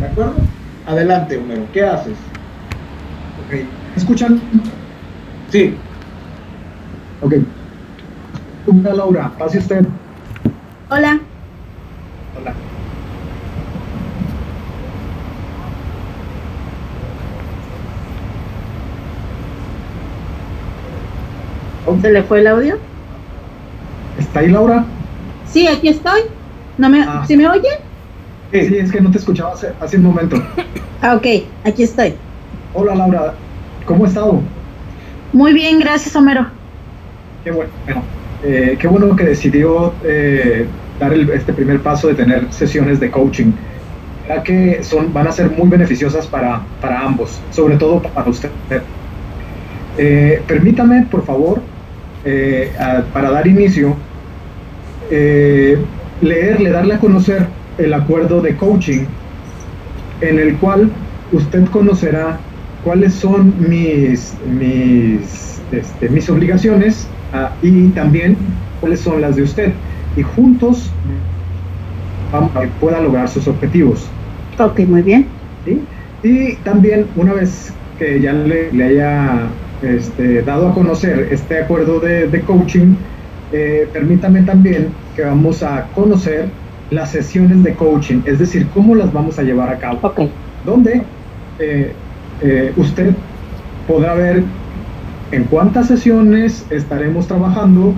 ¿De acuerdo? Adelante, Homero, ¿qué haces? Ok. ¿Me escuchan? Sí. Ok. Hola, Laura, pase usted. Hola. Hola. ¿Se le fue el audio? ¿Está ahí, Laura? Sí, aquí estoy. ¿No me, Ah. ¿Sí me oye? Sí, sí, es que no te escuchaba hace, hace un momento. Ah, ok, aquí estoy. Hola, Laura. ¿Cómo has estado? Muy bien, gracias, Homero. Qué bueno. eh, qué bueno que decidió eh, dar el- este primer paso de tener sesiones de coaching. Ya que son, van a ser muy beneficiosas para, para ambos, sobre todo para usted. Eh, permítame, por favor, a- para dar inicio, leerle, darle a conocer el acuerdo de coaching en el cual usted conocerá cuáles son mis, mis, este, mis obligaciones ah, y también cuáles son las de usted. Y juntos vamos a que pueda lograr sus objetivos. Ok, muy bien. ¿sí? Y también una vez que ya le, le haya este, dado a conocer este acuerdo de, de coaching, eh, permítame también que vamos a conocer las sesiones de coaching, es decir, cómo las vamos a llevar a cabo Ok. donde eh, eh, usted podrá ver en cuántas sesiones estaremos trabajando,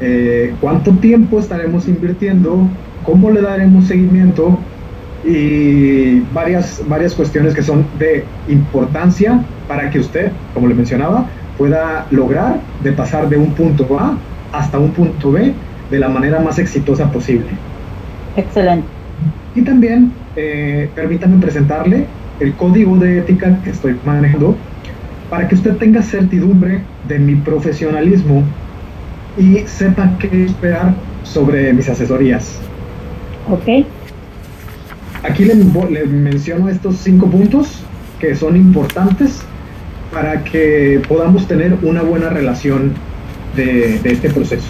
eh, cuánto tiempo estaremos invirtiendo, cómo le daremos seguimiento y varias, varias cuestiones que son de importancia para que usted, como le mencionaba, pueda lograr de pasar de un punto A hasta un punto B de la manera más exitosa posible. Excelente. Y también eh, permítame presentarle el código de ética que estoy manejando para que usted tenga certidumbre de mi profesionalismo y sepa qué esperar sobre mis asesorías. Ok. Aquí le, le menciono estos cinco puntos que son importantes para que podamos tener una buena relación de, de este proceso.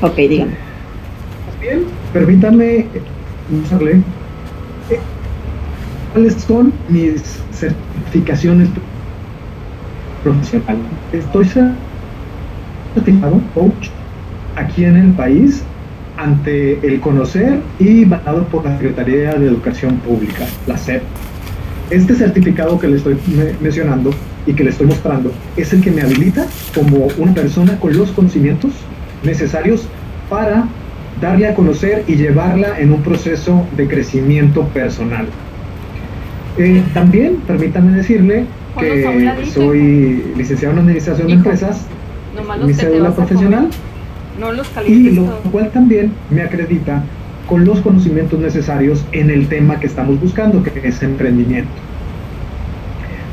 Ok, dígame. Bien, permítame mostrarle eh, cuáles son mis certificaciones profesionales. Estoy certificado coach aquí en el país ante el conocer y validado por la Secretaría de Educación Pública, la SEP. Este certificado que le estoy me- mencionando y que le estoy mostrando es el que me habilita como una persona con los conocimientos necesarios para darle a conocer y llevarla en un proceso de crecimiento personal. Eh, también permítame decirle que soy licenciado en Administración de. Empresas, mi cédula profesional. No los y lo cual también me acredita con los conocimientos necesarios en el tema que estamos buscando, que es emprendimiento.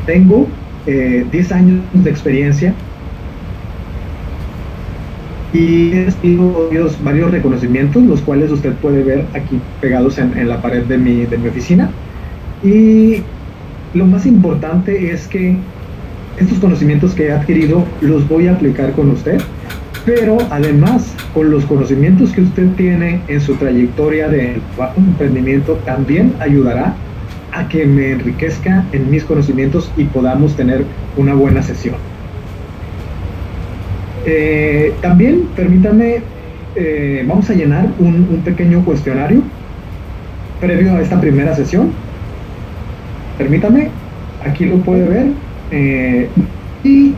Tengo eh, 10 años de experiencia y he recibido varios, reconocimientos, los cuales usted puede ver aquí pegados en, en la pared de mi, de mi oficina. Y lo más importante es que estos conocimientos que he adquirido los voy a aplicar con usted pero además con los conocimientos que usted tiene en su trayectoria de emprendimiento también ayudará a que me enriquezca en mis conocimientos y podamos tener una buena sesión. Eh, también permítame, eh, vamos a llenar un, pequeño cuestionario previo a esta primera sesión. Permítame, aquí lo puede ver. eh, y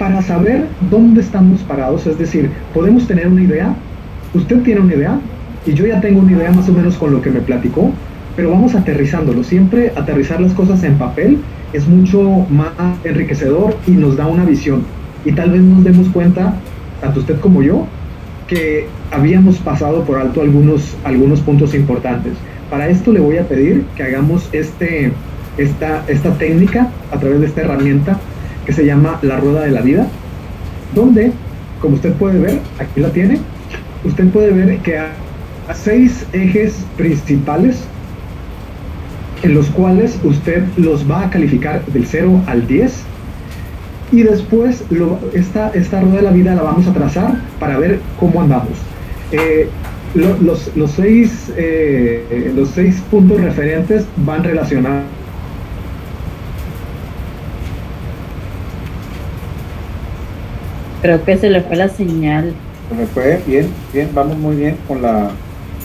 para saber dónde estamos parados, es decir, podemos tener una idea, usted tiene una idea y yo ya tengo una idea más o menos con lo que me platicó, pero vamos aterrizándolo, siempre aterrizar las cosas en papel es mucho más enriquecedor y nos da una visión y tal vez nos demos cuenta, tanto usted como yo, que habíamos pasado por alto algunos, algunos puntos importantes. Para esto le voy a pedir que hagamos este, esta, esta técnica a través de esta herramienta que se llama la rueda de la vida, donde, como usted puede ver, aquí la tiene, usted puede ver que hay seis ejes principales en los cuales usted los va a calificar del 0 al 10 y después lo- esta, esta rueda de la vida la vamos a trazar para ver cómo andamos. Eh, lo- los, los, seis, eh, los seis puntos referentes van relacionados. Creo que se le fue la señal. Se me fue bien, bien, vamos muy bien con la,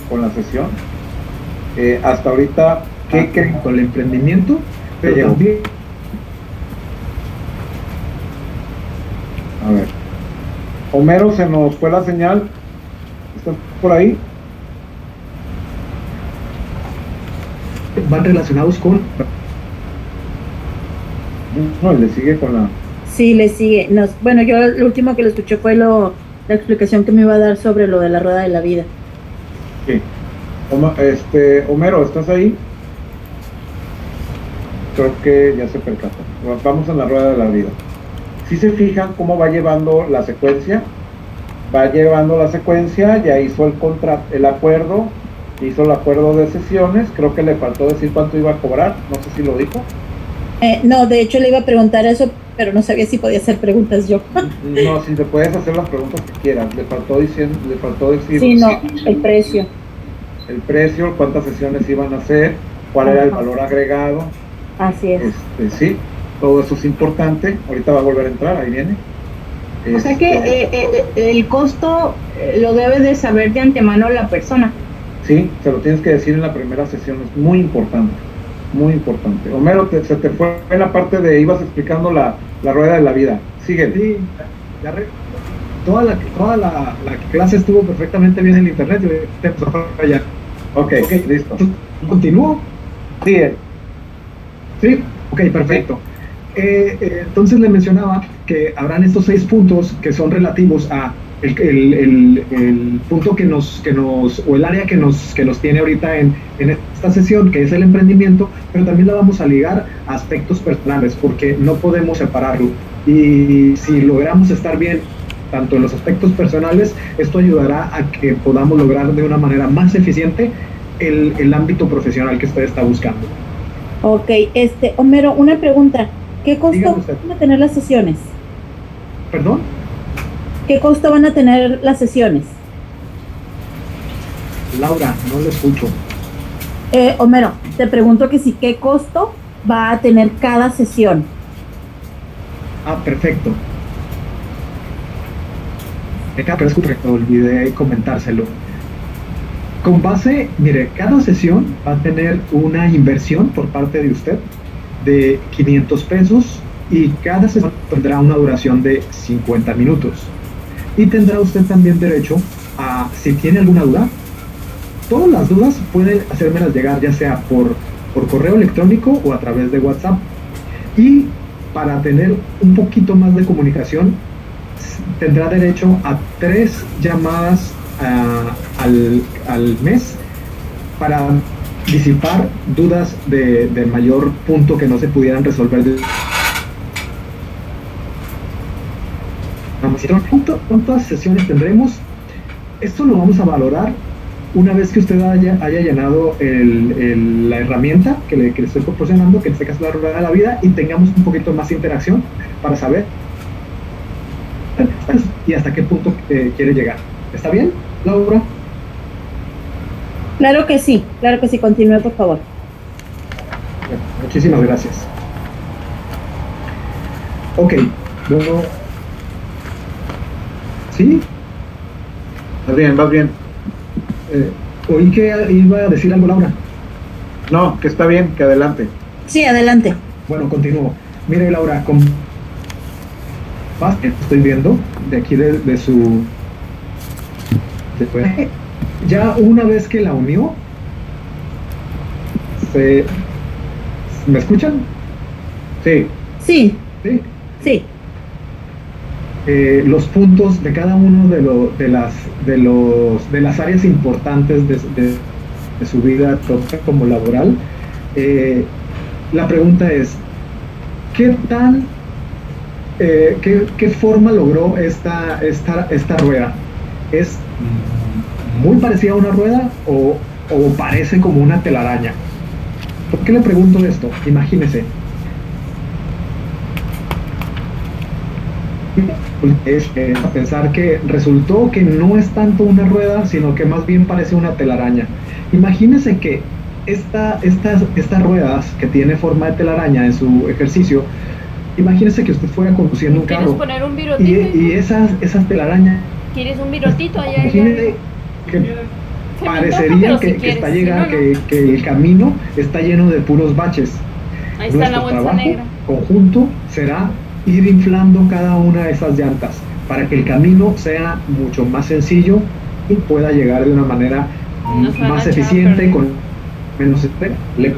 con la sesión. Eh, hasta ahorita, ¿qué ah, creen? Con el emprendimiento, pero también A ver. Homero, se nos fue la señal. ¿Estás por ahí? van relacionados con No, le sigue con la. Sí, le sigue. Nos, bueno, yo lo último que le escuché fue lo, la explicación que me iba a dar sobre lo de la rueda de la vida. Sí. Este, Homero, ¿estás ahí? Creo que ya se percató. Vamos en la rueda de la vida. Si se fijan cómo va llevando la secuencia, va llevando la secuencia, ya hizo el contra el acuerdo, hizo el acuerdo de sesiones, creo que le faltó decir cuánto iba a cobrar, no sé si lo dijo. Eh, no, de hecho le iba a preguntar eso, pero no sabía si podía hacer preguntas yo. No, si te puedes hacer las preguntas que quieras, le faltó diciendo, le faltó decir Sí, no, el precio. el precio, cuántas sesiones iban a hacer, cuál era el valor agregado, Así es. Este, sí, todo eso es importante. Ahorita va a volver a entrar, ahí viene. O sea que Este, eh, eh, el costo eh, lo debe de saber de antemano la persona. Sí, se lo tienes que decir en la primera sesión, es muy importante, muy importante. Homero, te- se te fue en la parte de, ibas explicando la, la rueda de la vida. Sigue. Sí, ya re- toda la, toda la, la clase estuvo perfectamente bien en el internet y te empezó a fallar. Ok, Ok. listo. ¿Continúo? Sigue. Sí, ok, perfecto. Eh, eh, entonces le mencionaba que habrán estos seis puntos que son relativos a el, punto que nos, que nos, o el área que nos, que nos tiene ahorita en, esta sesión, que es el emprendimiento, pero también la vamos a ligar a aspectos personales, porque no podemos separarlo. Y si logramos estar bien tanto en los aspectos personales, esto ayudará a que podamos lograr de una manera más eficiente el, el ámbito profesional que usted está buscando. Ok, este, Homero, una pregunta. ¿Qué costo van a tener las sesiones? ¿Perdón? ¿Qué costo van a tener las sesiones? Laura, no le escucho. Eh, Homero, te pregunto que si qué costo va a tener cada sesión. Ah, perfecto. Venga, pero escuche, olvidé comentárselo. Con base, mire, cada sesión va a tener una inversión por parte de usted de 500 pesos y cada sesión tendrá una duración de 50 minutos. Y tendrá usted también derecho a, si tiene alguna duda, todas las dudas pueden hacérmelas llegar ya sea por, por correo electrónico o a través de WhatsApp. Y para tener un poquito más de comunicación, tendrá derecho a tres llamadas ah, al, al mes para disipar dudas de, mayor punto que no se pudieran resolver. de- Vamos, ¿cuánto- ¿Cuántas sesiones tendremos? Esto lo vamos a valorar una vez que usted haya, haya llenado la herramienta que le, estoy proporcionando, que en este caso la rueda de la vida, y tengamos un poquito más interacción para saber y hasta qué punto eh, quiere llegar. ¿Está bien, Laura? Claro que sí, claro que sí, continúe por favor. Bueno, Muchísimas gracias. Ok, bueno. ¿Sí? Vas bien, vas bien. Eh, oí que iba a decir algo, Laura. No, que está bien, que adelante. Sí, adelante. Bueno, continúo. Mire, Laura, con estoy viendo de aquí de, de su. de- ya una vez que la unió, se. ¿Me escuchan? Sí, Sí, Sí. sí. eh, los puntos de cada uno de, lo- de, las, de, los, de las áreas importantes de, de- de su vida, como laboral. Eh, la pregunta es, ¿qué tan, eh, qué, qué forma logró esta, esta, esta rueda? ¿Es muy parecida a una rueda o, o parece como una telaraña? ¿Por qué le pregunto esto? Imagínese, es eh, pensar que resultó que no es tanto una rueda, sino que más bien parece una telaraña. Imagínense que esta, estas, estas ruedas que tiene forma de telaraña en su ejercicio, imagínense que usted fuera conduciendo un ¿Quieres carro poner un y, virotito? y esas, esas telarañas, ¿Quieres un virotito allá? Que Se me parecería que, si que quieres, está si llega, no, no. que, que el camino está lleno de puros baches. Ahí está la Nuestro bolsa trabajo negra. conjunto será ir inflando cada una de esas llantas para que el camino sea mucho más sencillo y pueda llegar de una manera Nos más echar eficiente perder. con menos espera. Le-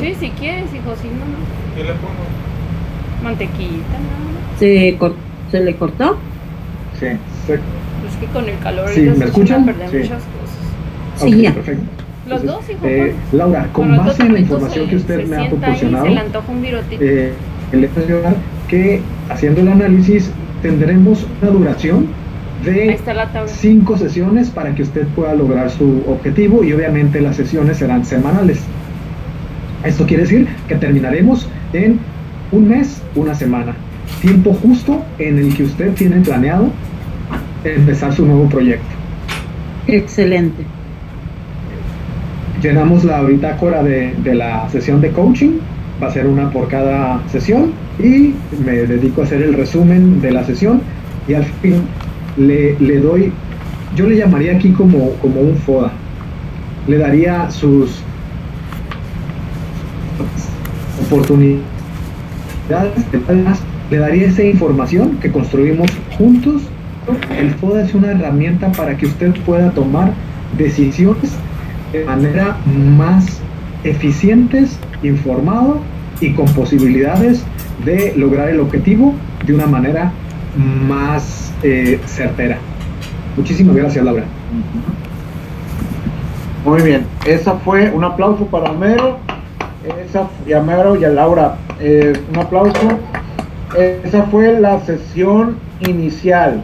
Sí, si quieres, hijo, si no, no. ¿Qué le pongo? Mantequillita, nada ¿Se, cor- ¿Se le cortó? Sí. se- que con el calor Sí, ¿me se escuchan? perder Sí. muchas cosas. Sí, perfecto. Los Entonces, dos, hijo. eh. Laura, con Bueno, base en la información se- que usted me ha proporcionado, Se le antoja un virotito. eh, le voy a mencionar que haciendo el análisis tendremos una duración de cinco sesiones para que usted pueda lograr su objetivo y obviamente las sesiones serán semanales. Esto quiere decir que terminaremos en un mes, una semana. Tiempo justo en el que usted tiene planeado empezar su nuevo proyecto. Excelente. Llenamos la bitácora de, de la sesión de coaching, va a ser una por cada sesión y me dedico a hacer el resumen de la sesión y al fin le, le doy, yo le llamaría aquí como, como un FODA, le daría sus oportunidades, le daría esa información que construimos juntos. El FODA es una herramienta para que usted pueda tomar decisiones de manera más eficientes, informado y con posibilidades de lograr el objetivo de una manera más eh, certera. Muchísimas gracias, Laura. Muy bien, esa fue un aplauso para Homero, esa, y a Homero y a Laura, eh, un aplauso. Esa fue la sesión inicial.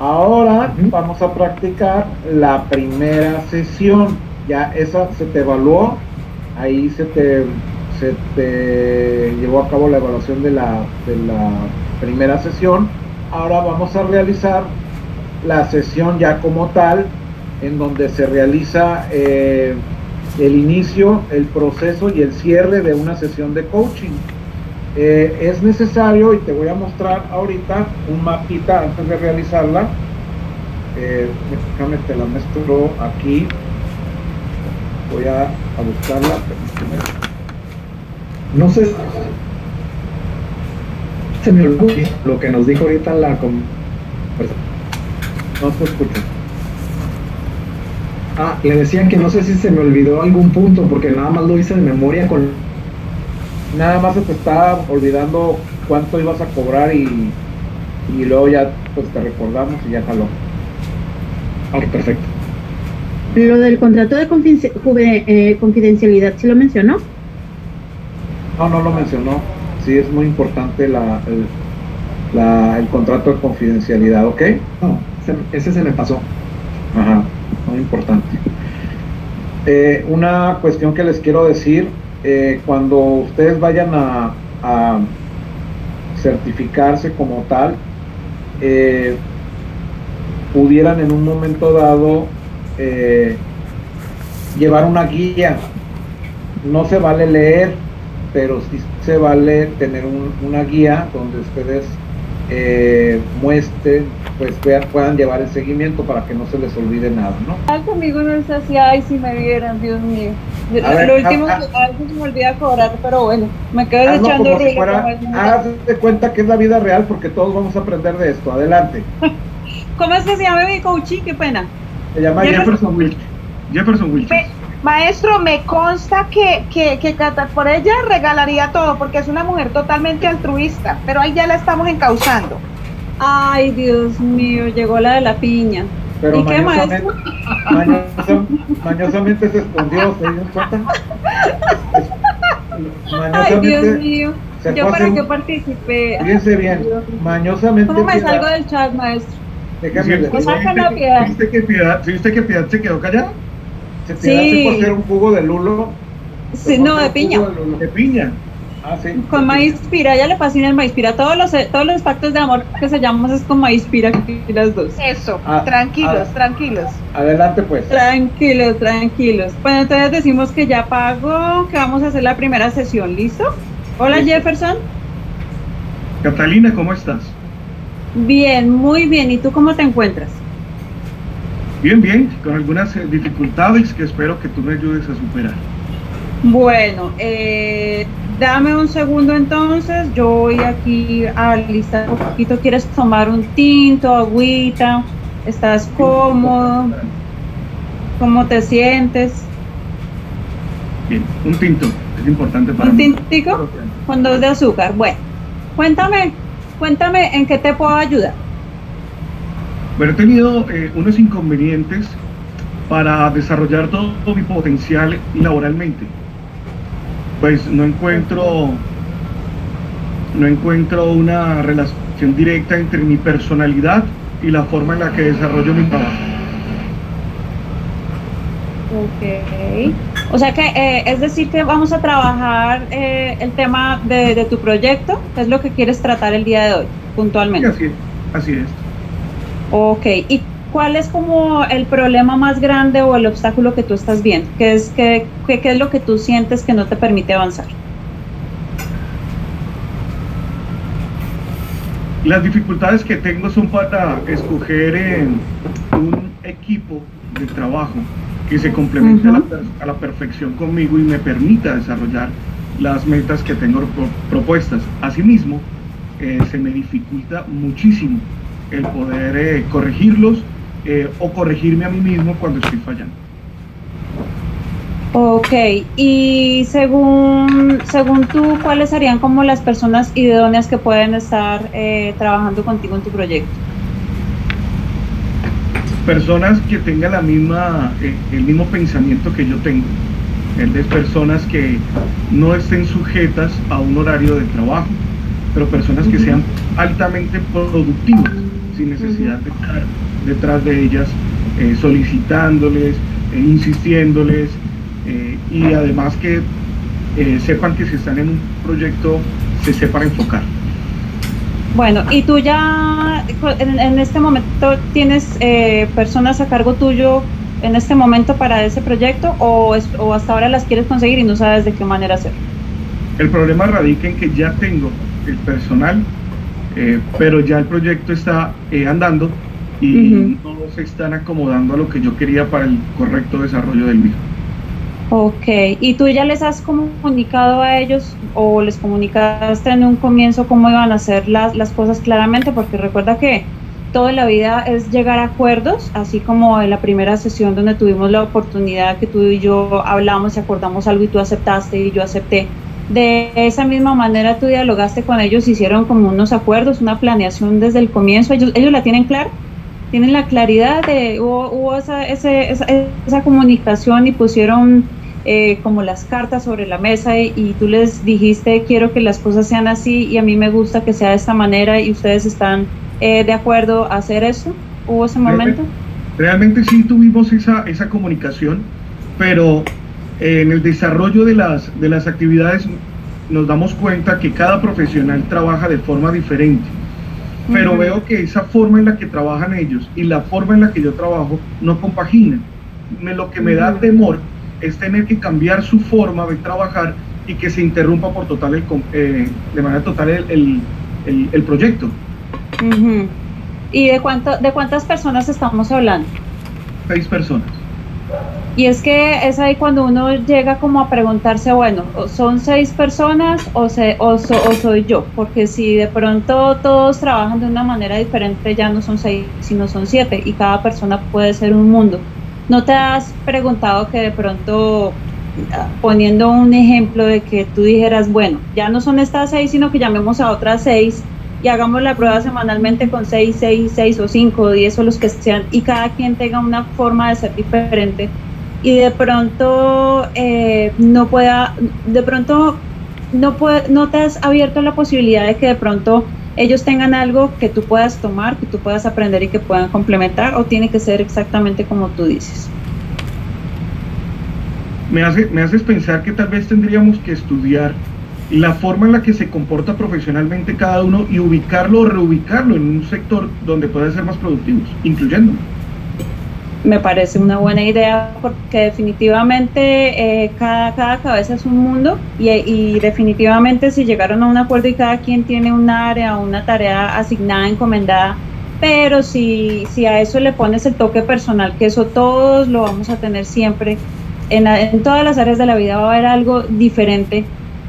Ahora vamos a practicar la primera sesión. Ya esa se te evaluó, ahí se te, se te llevó a cabo la evaluación de la, de la primera sesión. Ahora vamos a realizar la sesión ya como tal, en donde se realiza eh, el inicio, el proceso y el cierre de una sesión de coaching. Eh, es necesario, y te voy a mostrar ahorita un mapita antes de realizarla. Eh, déjame te la muestro aquí. Voy a, buscarla. No sé. Se me olvidó lo que nos dijo ahorita la. No te escucho. Ah, le decía que no sé si se me olvidó algún punto porque nada más lo hice de memoria con Nada más se te está olvidando cuánto ibas a cobrar y, y luego ya pues te recordamos y ya jaló. Ok, perfecto. Lo del contrato de confidencia- eh, confidencialidad, ¿sí lo mencionó? No, no lo mencionó. Sí, es muy importante la, el, la- el contrato de confidencialidad, ¿ok? No, se- ese se me pasó. Ajá, muy importante. Eh, una cuestión que les quiero decir, eh, cuando ustedes vayan a, certificarse como tal, eh, pudieran en un momento dado eh, llevar una guía. No se vale leer, pero sí se vale tener un- una guía donde ustedes eh, pues vean- puedan llevar el seguimiento para que no se les olvide nada, ¿no? Ay, conmigo no es así, ay, si me vieran, Dios mío. A ver, lo último que a veces se me olvida cobrar, pero bueno, me quedo echando si haz de cuenta que es la vida real porque todos vamos a aprender de esto. Adelante. ¿Cómo es que se llama mi coaching? Qué pena. Se llama Jefferson Jefferson Wilkes. Jefferson Wilkes. Ve- Maestro, me consta que, que, que por ella regalaría todo, porque es una mujer totalmente altruista, pero ahí ya la estamos encauzando. Ay, Dios mío, llegó la de la piña. Pero ¿Y qué, mañosamente, mañosa- mañosamente se escondió, ¿se dieron cuenta? Ay, Dios mío. se Yo para un- participe. fíjense bien, mañosamente. ¿Cómo me Piedad- salgo del chat, maestro? déjame Pues piedad. ¿Viste que Piedad, ¿viste que Piedad se quedó callada? se Sí. tiraste por hacer un jugo de lulo. Sí, no, de piña. de. De piña. Ah, sí. Con Maíspira, ella le fascina el Maíspira. Todos los, todos los pactos de amor que se llaman es con Maíspira y las dos. Eso. Ah, tranquilos, ah. tranquilos. Adelante, pues. Tranquilos, tranquilos. Bueno, entonces decimos que ya pago, que vamos a hacer la primera sesión, ¿listo? Hola Listo. Jefferson. Catalina, ¿cómo estás? Bien, muy bien. ¿Y tú cómo te encuentras? Bien, bien, con algunas eh, dificultades que espero que tú me ayudes a superar. Bueno, eh, dame un segundo entonces. Yo voy aquí a listar un poquito. ¿Quieres tomar un tinto, agüita? ¿Estás cómodo? ¿Cómo te sientes? Bien, un tinto, es importante para ¿Un mí. tintico? Con dos de azúcar. Bueno, cuéntame, cuéntame en qué te puedo ayudar. Bueno, he tenido eh, unos inconvenientes para desarrollar todo mi potencial laboralmente. Pues no encuentro, no encuentro una relación directa entre mi personalidad y la forma en la que desarrollo mi trabajo. Ok. O sea que, eh, es decir, que vamos a trabajar eh, el tema de, de tu proyecto, que es lo que quieres tratar el día de hoy, puntualmente. así es, así es. Ok. ¿Y cuál es como el problema más grande o el obstáculo que tú estás viendo? ¿Qué es, qué, qué, qué es lo que tú sientes que no te permite avanzar? Las dificultades que tengo son para escoger un equipo de trabajo que se complemente a, la, a perfección conmigo y me permita desarrollar las metas que tengo pro- propuestas. Asimismo, eh, se me dificulta muchísimo el poder eh, corregirlos eh, o corregirme a mí mismo cuando estoy fallando. Ok, y según, según tú, ¿cuáles serían como las personas idóneas que pueden estar eh, trabajando contigo en tu proyecto? personas que tengan la misma, eh, el mismo pensamiento que yo tengo. Es de personas que no estén sujetas a un horario de trabajo, pero personas que sean altamente productivas, sin necesidad de estar detrás de ellas, eh, solicitándoles, eh, insistiéndoles, eh, y además que sepan que si están en un proyecto, se sepan enfocar. Bueno, y tú ya en, en este momento tienes personas a cargo tuyo en este momento para ese proyecto o, es- o hasta ahora las quieres conseguir y no sabes de qué manera hacerlo. El problema radica en que ya tengo el personal, eh, pero ya el proyecto está eh, andando y Ujú. no se están acomodando a lo que yo quería para el correcto desarrollo del mismo. Ok, ¿y tú ya les has comunicado a ellos o les comunicaste en un comienzo cómo iban a hacer las, las cosas claramente? Porque recuerda que toda la vida es llegar a acuerdos, así como en la primera sesión donde tuvimos la oportunidad que tú y yo hablamos y acordamos algo y tú aceptaste y yo acepté. De esa misma manera tú dialogaste con ellos, hicieron como unos acuerdos, una planeación desde el comienzo, ellos, ellos la tienen clara, tienen la claridad de, hubo, hubo esa, ese- esa, esa comunicación y pusieron eh, como las cartas sobre la mesa y, y tú les dijiste quiero que las cosas sean así y a mí me gusta que sea de esta manera y ustedes están eh, de acuerdo a hacer eso. ¿Hubo ese momento? Realmente sí tuvimos esa, esa comunicación, pero eh, en el desarrollo de las, de las actividades nos damos cuenta que cada profesional trabaja de forma diferente. Pero veo que esa forma en la que trabajan ellos y la forma en la que yo trabajo no compaginan. Me- lo que me da temor es tener que cambiar su forma de trabajar y que se interrumpa por total el, eh, de manera total el, el- el- el proyecto. ¿Y de, cuánto, de cuántas personas estamos hablando? Seis personas. Y es que es ahí cuando uno llega como a preguntarse, bueno, ¿o ¿son seis personas o, se, o, so- o soy yo? Porque si de pronto todos trabajan de una manera diferente, ya no son seis, sino son siete, y cada persona puede ser un mundo. ¿No te has preguntado que de pronto, ah, poniendo un ejemplo de que tú dijeras, bueno, ya no son estas seis, sino que llamemos a otras seis y hagamos la prueba semanalmente con seis, seis, seis o cinco o diez o los que sean, y cada quien tenga una forma de ser diferente? Y de pronto eh, no pueda, de pronto no, puede, no te has abierto la posibilidad de que de pronto ellos tengan algo que tú puedas tomar, que tú puedas aprender y que puedan complementar, o tiene que ser exactamente como tú dices. me, hace, me haces pensar que tal vez tendríamos que estudiar la forma en la que se comporta profesionalmente cada uno y ubicarlo o reubicarlo en un sector donde pueda ser más productivos, incluyendo. Me parece una buena idea porque definitivamente eh, cada, cada cabeza es un mundo y, y, definitivamente si llegaron a un acuerdo y cada quien tiene un área o una tarea asignada, encomendada, pero si, si a eso le pones el toque personal, que eso todos lo vamos a tener siempre, en, en todas las áreas de la vida va a haber algo diferente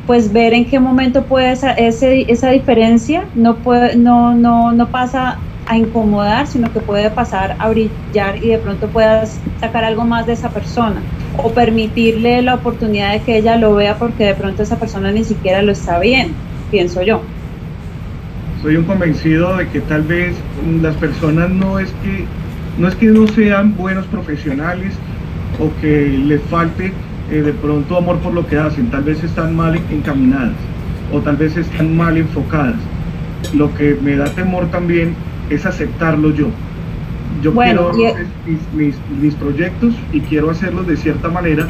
pues ver en qué momento puede esa, ese, esa diferencia no, puede, no, no, no pasa a incomodar, sino que puede pasar a brillar y de pronto puedas sacar algo más de esa persona o permitirle la oportunidad de que ella lo vea porque de pronto esa persona ni siquiera lo está viendo, pienso yo. Soy un convencido de que tal vez las personas no es que no es que no sean buenos profesionales o que les falte eh, de pronto amor por lo que hacen, tal vez están mal encaminadas o tal vez están mal enfocadas. Lo que me da temor también es aceptarlo yo. Yo quiero mis, mis, proyectos y quiero hacerlos de cierta manera,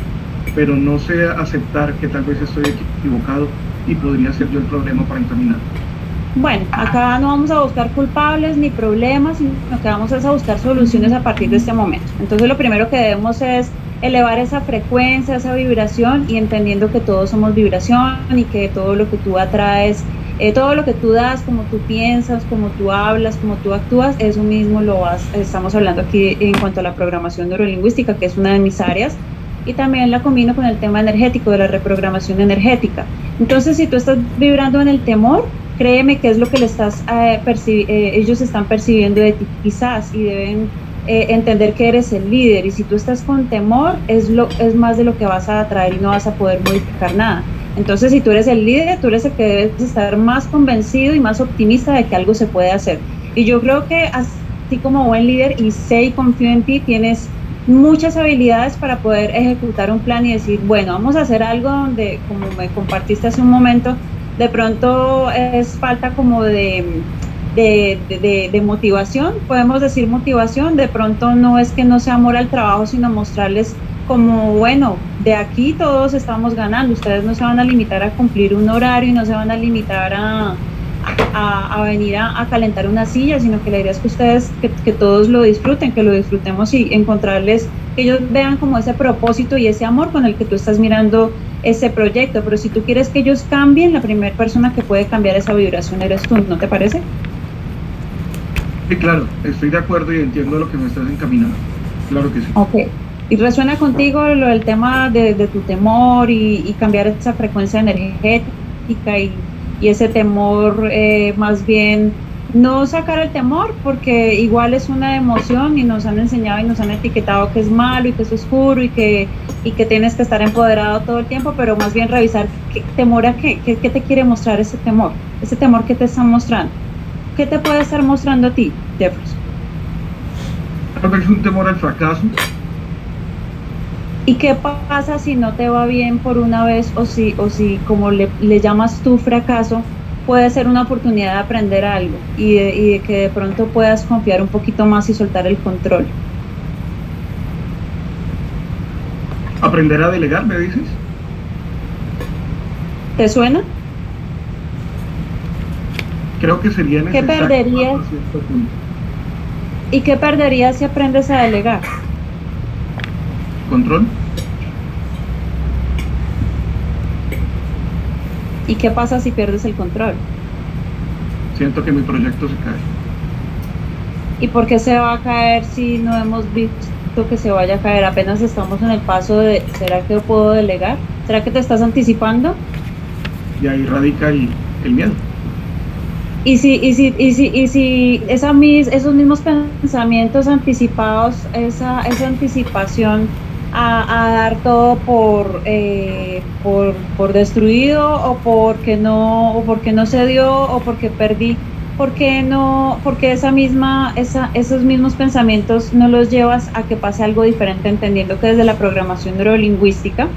pero no sé aceptar que tal vez estoy equivocado y podría ser yo el problema para encaminar. Bueno, acá no vamos a buscar culpables ni problemas, sino que vamos a buscar soluciones a partir de este momento. Entonces lo primero que debemos es elevar esa frecuencia, esa vibración y entendiendo que todos somos vibración y que todo lo que tú atraes, eh, todo lo que tú das, como tú piensas, como tú hablas, como tú actúas, eso mismo lo vas, estamos hablando aquí en cuanto a la programación neurolingüística, que es una de mis áreas, y también la combino con el tema energético, de la reprogramación energética. Entonces, si tú estás vibrando en el temor, créeme que es lo que le estás eh, eh, ellos están percibiendo de ti quizás y deben eh, entender que eres el líder y si tú estás con temor es, lo, es más de lo que vas a atraer y no vas a poder modificar nada. Entonces si tú eres el líder, tú eres el que debes estar más convencido y más optimista de que algo se puede hacer. Y yo creo que así como buen líder y sé y confío en ti, tienes muchas habilidades para poder ejecutar un plan y decir, bueno, vamos a hacer algo donde, como me compartiste hace un momento, de pronto es falta como de de, motivación, podemos decir motivación, de pronto no es que no sea amor al trabajo, sino mostrarles como, bueno, de aquí todos estamos ganando, ustedes no se van a limitar a cumplir un horario y no se van a limitar a, a, venir a, calentar una silla, sino que la idea es que ustedes, que, que, todos lo disfruten, que lo disfrutemos y encontrarles, que ellos vean como ese propósito y ese amor con el que tú estás mirando ese proyecto, pero si tú quieres que ellos cambien, la primera persona que puede cambiar esa vibración eres tú, ¿no te parece? Sí, claro, estoy de acuerdo y entiendo lo que me estás encaminando. Claro que sí. Ok. ¿Y resuena contigo lo del tema de, tu temor y, cambiar esa frecuencia energética y, ese temor eh, más bien no sacar el temor porque igual es una emoción y nos han enseñado y nos han etiquetado que es malo y que es oscuro y que, y que tienes que estar empoderado todo el tiempo, pero más bien revisar qué temor a qué, qué, te quiere mostrar ese temor, ese temor que te están mostrando. ¿Qué te puede estar mostrando a ti, Jefferson? Que es un temor al fracaso. ¿Y qué pasa si no te va bien por una vez o si, o si como le, llamas tu fracaso, puede ser una oportunidad de aprender algo y de, y de que de pronto puedas confiar un poquito más y soltar el control? Aprender a delegar, me dices. ¿Te suena? creo que sería necesario. ¿Qué perderías? ¿Y qué perderías si aprendes a delegar? Control. ¿Y qué pasa si pierdes el control? Siento que mi proyecto se cae. ¿Y por qué se va a caer si no hemos visto que se vaya a caer? Apenas estamos en el paso de, ¿será que puedo delegar? ¿Será que te estás anticipando? Y ahí radica el miedo. Y si, y si, y si, y si esa mis, esos mismos pensamientos anticipados, esa, esa anticipación a, dar todo por, eh, por, por, destruido o porque no, o porque no se dio o porque perdí, porque no, porque esa misma, esa, esos mismos pensamientos no los llevas a que pase algo diferente, entendiendo que desde la programación neurolingüística,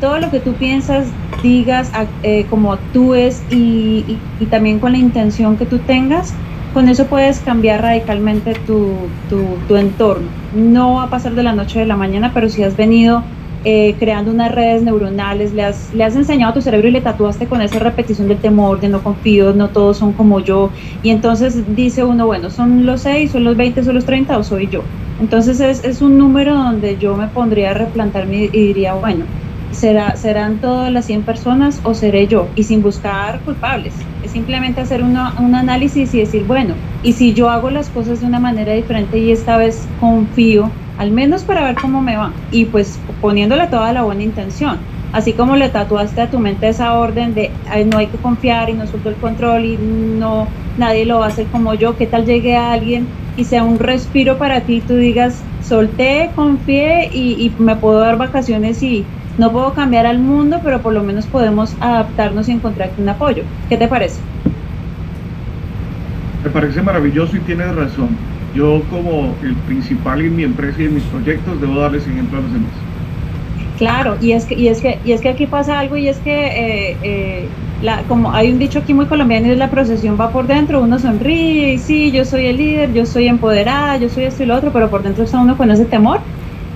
todo lo que tú piensas, digas, eh, como actúes y, también con la intención que tú tengas, con eso puedes cambiar radicalmente tu, tu, entorno. No va a pasar de la noche a la mañana, pero si has venido eh, creando unas redes neuronales, le has, le has enseñado a tu cerebro y le tatuaste con esa repetición del temor, de no confío, no todos son como yo. Y entonces dice uno, bueno, ¿son los 6, son los 20, son los 30 o soy yo? Entonces es, es un número donde yo me pondría a replantarme y diría, bueno, ¿será, ¿serán todas las 100 personas o seré yo? Y sin buscar culpables, es simplemente hacer un análisis y decir, bueno, y si yo hago las cosas de una manera diferente y esta vez confío, al menos para ver cómo me va, y pues poniéndole toda la buena intención. Así como le tatuaste a tu mente esa orden de no hay que confiar y no suelto el control y no nadie lo va a hacer como yo, ¿qué tal llegue a alguien y sea un respiro para ti, tú digas, solté, confié y, y me puedo dar vacaciones y no puedo cambiar al mundo, pero por lo menos podemos adaptarnos y encontrar un apoyo. ¿Qué te parece? Me parece maravilloso y tienes razón. Yo como el principal en mi empresa y en mis proyectos debo darles ejemplo a los demás. Claro, y es que, y es que, y es que aquí pasa algo y es que eh, eh, la, como hay un dicho aquí muy colombiano y es la procesión va por dentro, uno sonríe y sí, yo soy el líder, yo soy empoderada, yo soy esto y lo otro, pero por dentro está uno con ese temor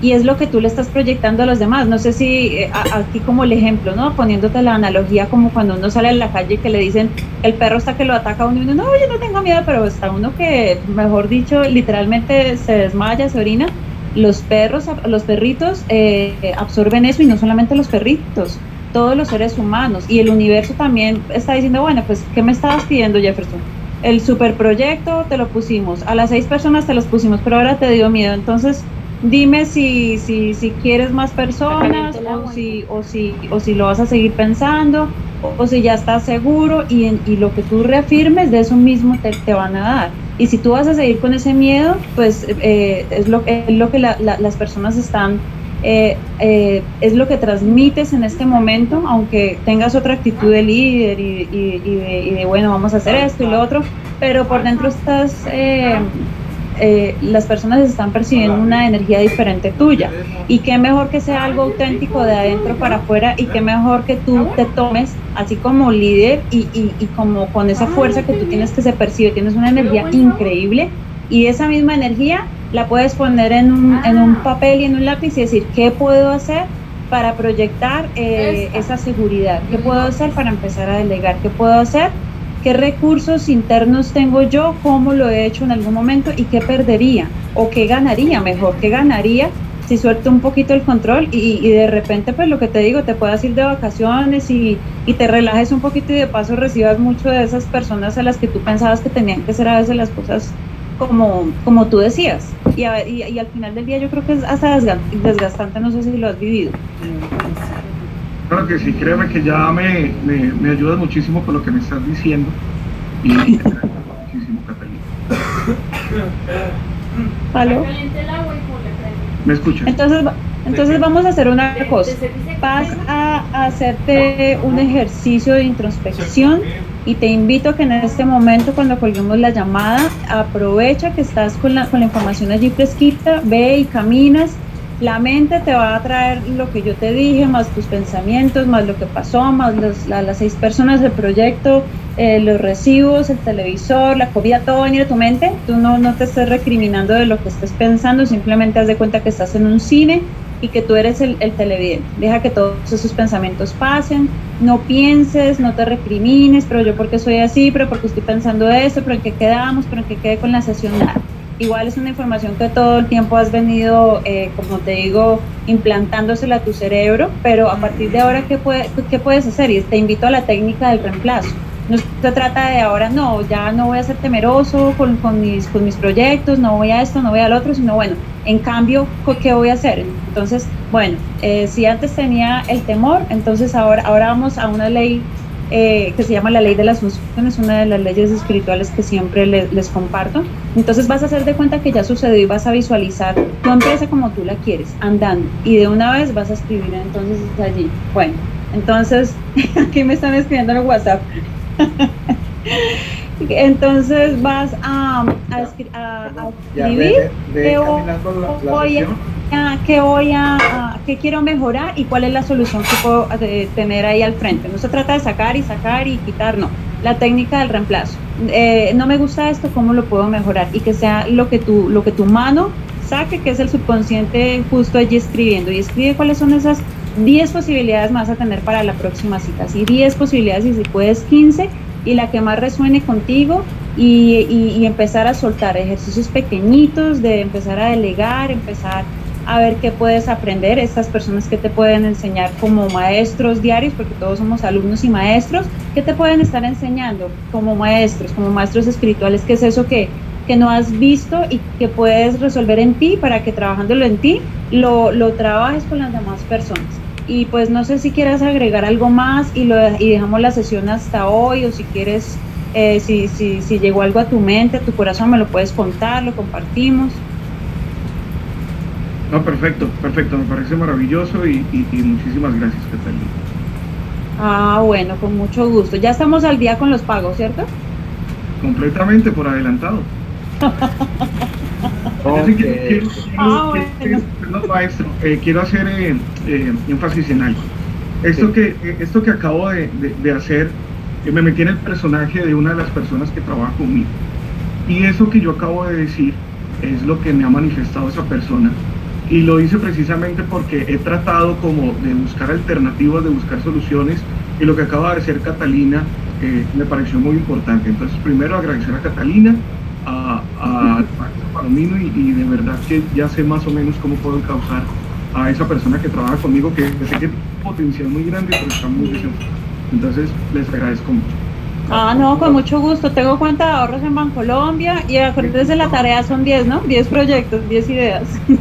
y es lo que tú le estás proyectando a los demás. No sé si eh, aquí como el ejemplo, ¿no? Poniéndote la analogía como cuando uno sale a la calle y que le dicen el perro está que lo ataca a uno y uno, no, yo no tengo miedo, pero está uno que, mejor dicho, literalmente se desmaya, se orina. Los perros, los perritos eh, absorben eso y no solamente los perritos, todos los seres humanos y el universo también está diciendo, bueno, pues, ¿qué me estabas pidiendo, Jefferson? El superproyecto te lo pusimos, a las seis personas te los pusimos, pero ahora te dio miedo. Entonces, dime si, si, si quieres más personas o si, o, si, o si lo vas a seguir pensando o, si ya estás seguro y, en, y lo que tú reafirmes de eso mismo te, te, van a dar. Y si tú vas a seguir con ese miedo, pues eh, es, lo, es lo que la, la, las personas están, eh, eh, es lo que transmites en este momento, aunque tengas otra actitud de líder y, y, y, de, y de, bueno, vamos a hacer esto y lo otro, pero por dentro estás eh, las personas están percibiendo una energía diferente tuya. Y qué mejor que sea algo auténtico de adentro para afuera y qué mejor que tú te tomes así como líder y, y, y como con esa fuerza que tú tienes que se percibe, tienes una energía increíble y esa misma energía la puedes poner en un, en un papel y en un lápiz y decir, ¿qué puedo hacer? para proyectar eh, esa seguridad, qué puedo hacer para empezar a delegar, qué puedo hacer qué recursos internos tengo yo, cómo lo he hecho en algún momento y qué perdería o qué ganaría, mejor, qué ganaría si suelto un poquito el control y, de repente, pues lo que te digo, te puedas ir de vacaciones y, te relajes un poquito y de paso recibas mucho de esas personas a las que tú pensabas que tenían que ser a veces las cosas como, como tú decías. Y, y al final del día yo creo que es hasta desgastante, no sé si lo has vivido. Claro que sí, créeme que ya me, me, me ayudas muchísimo con lo que me estás diciendo y me muchísimo, Catalina. ¿Aló? ¿Me escuchas? Entonces, entonces vamos a hacer una cosa. Vas a hacerte un ejercicio de introspección y te invito a que en este momento, cuando colguemos la llamada, aprovecha que estás con la, con la información allí fresquita, ve y caminas la mente te va a traer lo que yo te dije, más tus pensamientos, más lo que pasó, más los, la, las seis personas del proyecto, eh, los recibos, el televisor, la comida, todo va a tu mente. Tú no, no te estés recriminando de lo que estés pensando, simplemente haz de cuenta que estás en un cine y que tú eres el, el televidente. Deja que todos esos pensamientos pasen, no pienses, no te recrimines, pero yo porque soy así, pero porque estoy pensando esto, pero en qué quedamos, pero en qué quedé con la sesión, igual es una información que todo el tiempo has venido, eh, como te digo, implantándosela a tu cerebro, pero a partir de ahora, ¿qué, puede, ¿qué puedes hacer? Y te invito a la técnica del reemplazo. No se trata de ahora, no, ya no voy a ser temeroso con, con, mis, con mis proyectos, no voy a esto, no voy al otro, sino bueno, en cambio, ¿qué voy a hacer? Entonces, bueno, eh, si antes tenía el temor, entonces ahora, ahora vamos a una ley eh, que se llama la ley de las funciones, una de las leyes espirituales que siempre les, les comparto. Entonces vas a hacer de cuenta que ya sucedió y vas a visualizar tu empresa como tú la quieres, andando. Y de una vez vas a escribir entonces allí. Bueno, entonces aquí me están escribiendo en WhatsApp. entonces vas a, a, a, a escribir voy a, qué voy a, qué quiero mejorar y cuál es la solución que puedo eh, tener ahí al frente. No se trata de sacar y sacar y quitar, no. La técnica del reemplazo. Eh, no me gusta esto, ¿cómo lo puedo mejorar? Y que sea lo que tu, lo que tu mano saque, que es el subconsciente justo allí escribiendo y escribe cuáles son esas 10 posibilidades más a tener para la próxima cita, así 10 posibilidades y si puedes 15 y la que más resuene contigo y, y, empezar a soltar ejercicios pequeñitos, de empezar a delegar, empezar a ver qué puedes aprender, estas personas que te pueden enseñar como maestros diarios, porque todos somos alumnos y maestros, ¿qué te pueden estar enseñando como maestros, como maestros espirituales? ¿Qué es eso que, que no has visto y que puedes resolver en ti para que trabajándolo en ti lo, lo trabajes con las demás personas? Y pues no sé si quieres agregar algo más y, lo, y dejamos la sesión hasta hoy o si quieres, eh, si, si, si llegó algo a tu mente, a tu corazón, me lo puedes contar, lo compartimos. No, perfecto, perfecto, me parece maravilloso y, y, muchísimas gracias, Catalina. Ah, bueno, con mucho gusto. Ya estamos al día con los pagos, ¿cierto? Completamente por adelantado. Ah, maestro, eh, quiero hacer eh, eh, énfasis en algo. Esto, que, esto que acabo de, hacer, me metí en el personaje de una de las personas que trabaja conmigo. Y eso que yo acabo de decir es lo que me ha manifestado esa persona. Y lo hice precisamente porque he tratado como de buscar alternativas, de buscar soluciones. Y lo que acaba de hacer Catalina me pareció muy importante. Entonces, primero agradecer a Catalina, a, Palomino y, de verdad que ya sé más o menos cómo puedo causar a esa persona que trabaja conmigo, que, sé que potencial muy grande, pero está muy desenfocado. Entonces, les agradezco mucho. Ah, no, con mucho gusto. Tengo cuenta de ahorros en Bancolombia y acuérdense la tarea son 10, ¿no? 10 proyectos, 10 ideas.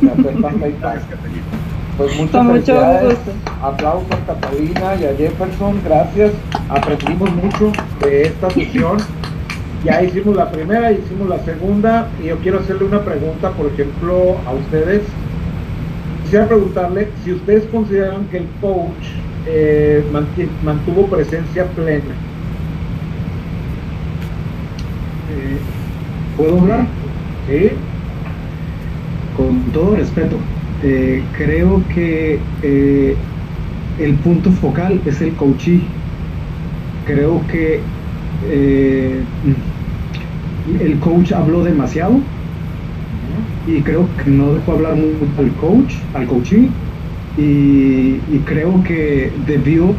Pues muchas con mucho gusto. Aplausos a Catalina y a Jefferson, gracias. Aprendimos mucho de esta sesión ya hicimos la primera, hicimos la segunda y yo quiero hacerle una pregunta, por ejemplo, a ustedes. Quisiera preguntarle si ustedes consideran que el coach eh, mantuvo presencia plena. Eh, ¿Puedo hablar? Sí. Con todo respeto, eh, creo que el punto focal es el coachí. Creo que eh, el coach habló demasiado y creo que no dejó hablar mucho al coach, al coaching y, creo que debió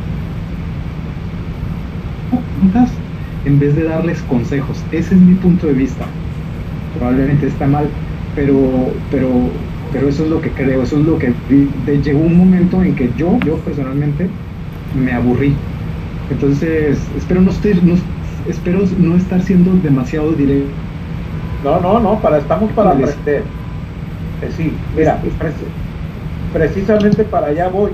en vez de darles consejos. Ese es mi punto de vista. Probablemente está mal, pero, pero, pero eso es lo que creo, eso es lo que llegó un momento en que yo, yo personalmente me aburrí. Entonces, espero no, estar, no, espero no estar siendo demasiado directo. No, no, no, para, estamos para aprender. Eh, sí, mira, precisamente para allá voy.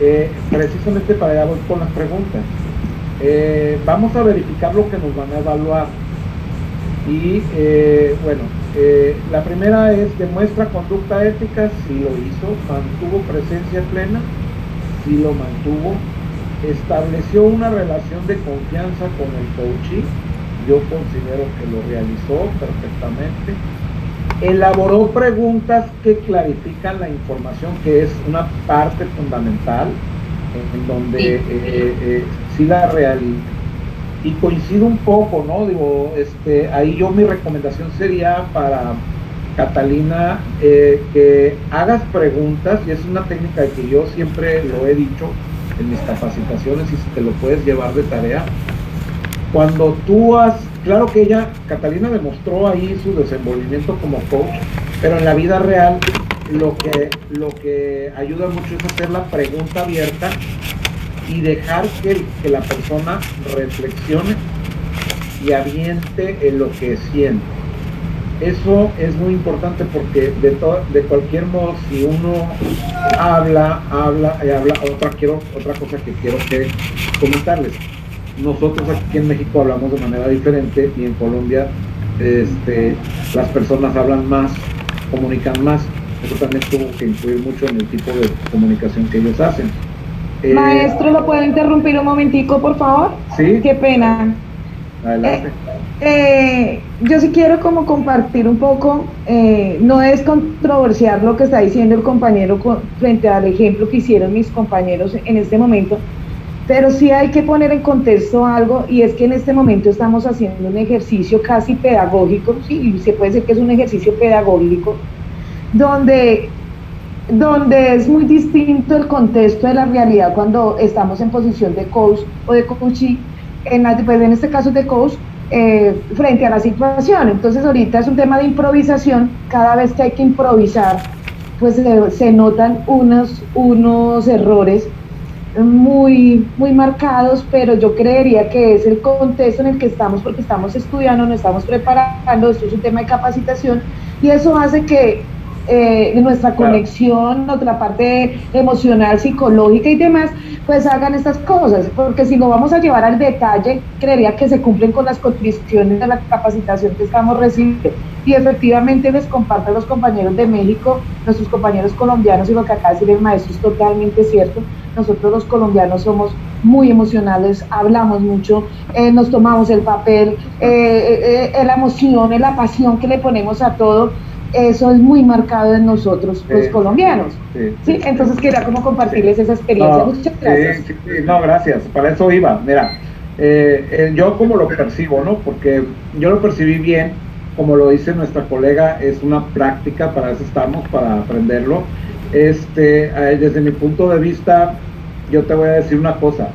Eh, precisamente para allá voy con las preguntas. Eh, vamos a verificar lo que nos van a evaluar. Y bueno, la primera es demuestra conducta ética, si lo hizo, mantuvo presencia plena, si lo mantuvo, estableció una relación de confianza con el coaching, yo considero que lo realizó perfectamente, elaboró preguntas que clarifican la información, que es una parte fundamental, en, donde sí, eh, eh, sí la. Y coincido un poco, ¿no? Digo, este, ahí yo mi recomendación sería para Catalina eh, que hagas preguntas, y es una técnica que yo siempre lo he dicho, en mis capacitaciones y si te lo puedes llevar de tarea. Cuando tú has, claro que ella, Catalina demostró ahí su desenvolvimiento como coach, pero en la vida real lo que, lo que ayuda mucho es hacer la pregunta abierta y dejar que, la persona reflexione y aviente en lo que siente eso es muy importante porque de, de cualquier modo, si uno habla, habla y habla, otra, quiero, otra cosa que quiero comentarles. Nosotros aquí en México hablamos de manera diferente y en Colombia este, las personas hablan más, comunican más. Eso también tuvo que influir mucho en el tipo de comunicación que ellos hacen. Eh, Maestro, ¿lo puedo interrumpir un momentico, por favor? Sí. Qué pena. Adelante. Eh, eh, yo sí quiero como compartir un poco, eh, no es controversial lo que está diciendo el compañero frente al ejemplo que hicieron mis compañeros en este momento, pero sí hay que poner en contexto algo y es que en este momento estamos haciendo un ejercicio casi pedagógico, sí, se puede decir que es un ejercicio pedagógico, donde, donde es muy distinto el contexto de la realidad cuando estamos en posición de coach o de coaching, en, pues en este caso de coach, eh, frente a la situación. Entonces ahorita es un tema de improvisación, cada vez que hay que improvisar, pues se, se notan unos, unos errores muy, muy marcados, pero yo creería que es el contexto en el que estamos, porque estamos estudiando, nos estamos preparando, esto es un tema de capacitación, y eso hace que eh, nuestra conexión, nuestra parte emocional, psicológica y demás, pues hagan estas cosas, porque si lo vamos a llevar al detalle, creería que se cumplen con las condiciones de la capacitación que estamos recibiendo. Y efectivamente les comparto a los compañeros de México, nuestros compañeros colombianos y lo que acá decir el maestro es totalmente cierto. Nosotros los colombianos somos muy emocionales, hablamos mucho, eh, nos tomamos el papel, eh, eh, la emoción, la pasión que le ponemos a todo eso es muy marcado en nosotros, los colombianos. Sí, Entonces quería como compartirles esa experiencia. Muchas gracias. no, gracias. Para eso iba. Mira, eh, yo como lo percibo, ¿no? Porque yo lo percibí bien, como lo dice nuestra colega, es una práctica, para eso estamos, para aprenderlo. Este, eh, desde mi punto de vista, yo te voy a decir una cosa,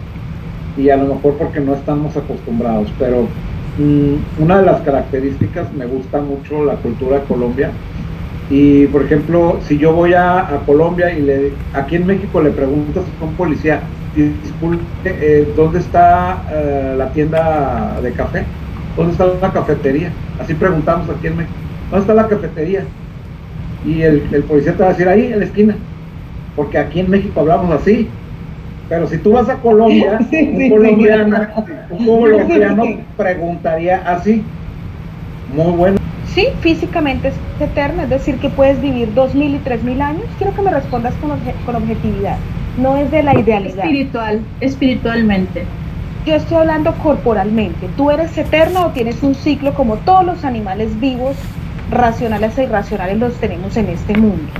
y a lo mejor porque no estamos acostumbrados, pero una de las características, me gusta mucho la cultura de Colombia. Y por ejemplo, si yo voy a, Colombia y le, aquí en México le preguntas a un policía, disculpe, eh, ¿dónde está eh, la tienda de café? ¿Dónde está la cafetería? Así preguntamos aquí en México, ¿dónde está la cafetería? Y el, el policía te va a decir ahí, en la esquina, porque aquí en México hablamos así. Pero si tú vas a Colombia, un, colombiano, preguntaría así. Muy bueno. Sí, físicamente es eterno, es decir, que puedes vivir dos mil y tres mil años. Quiero que me respondas con, con objetividad, no es de la idealidad. Espiritual, espiritualmente. Yo estoy hablando corporalmente. ¿Tú eres eterno o tienes un ciclo como todos los animales vivos, racionales e irracionales los tenemos en este mundo?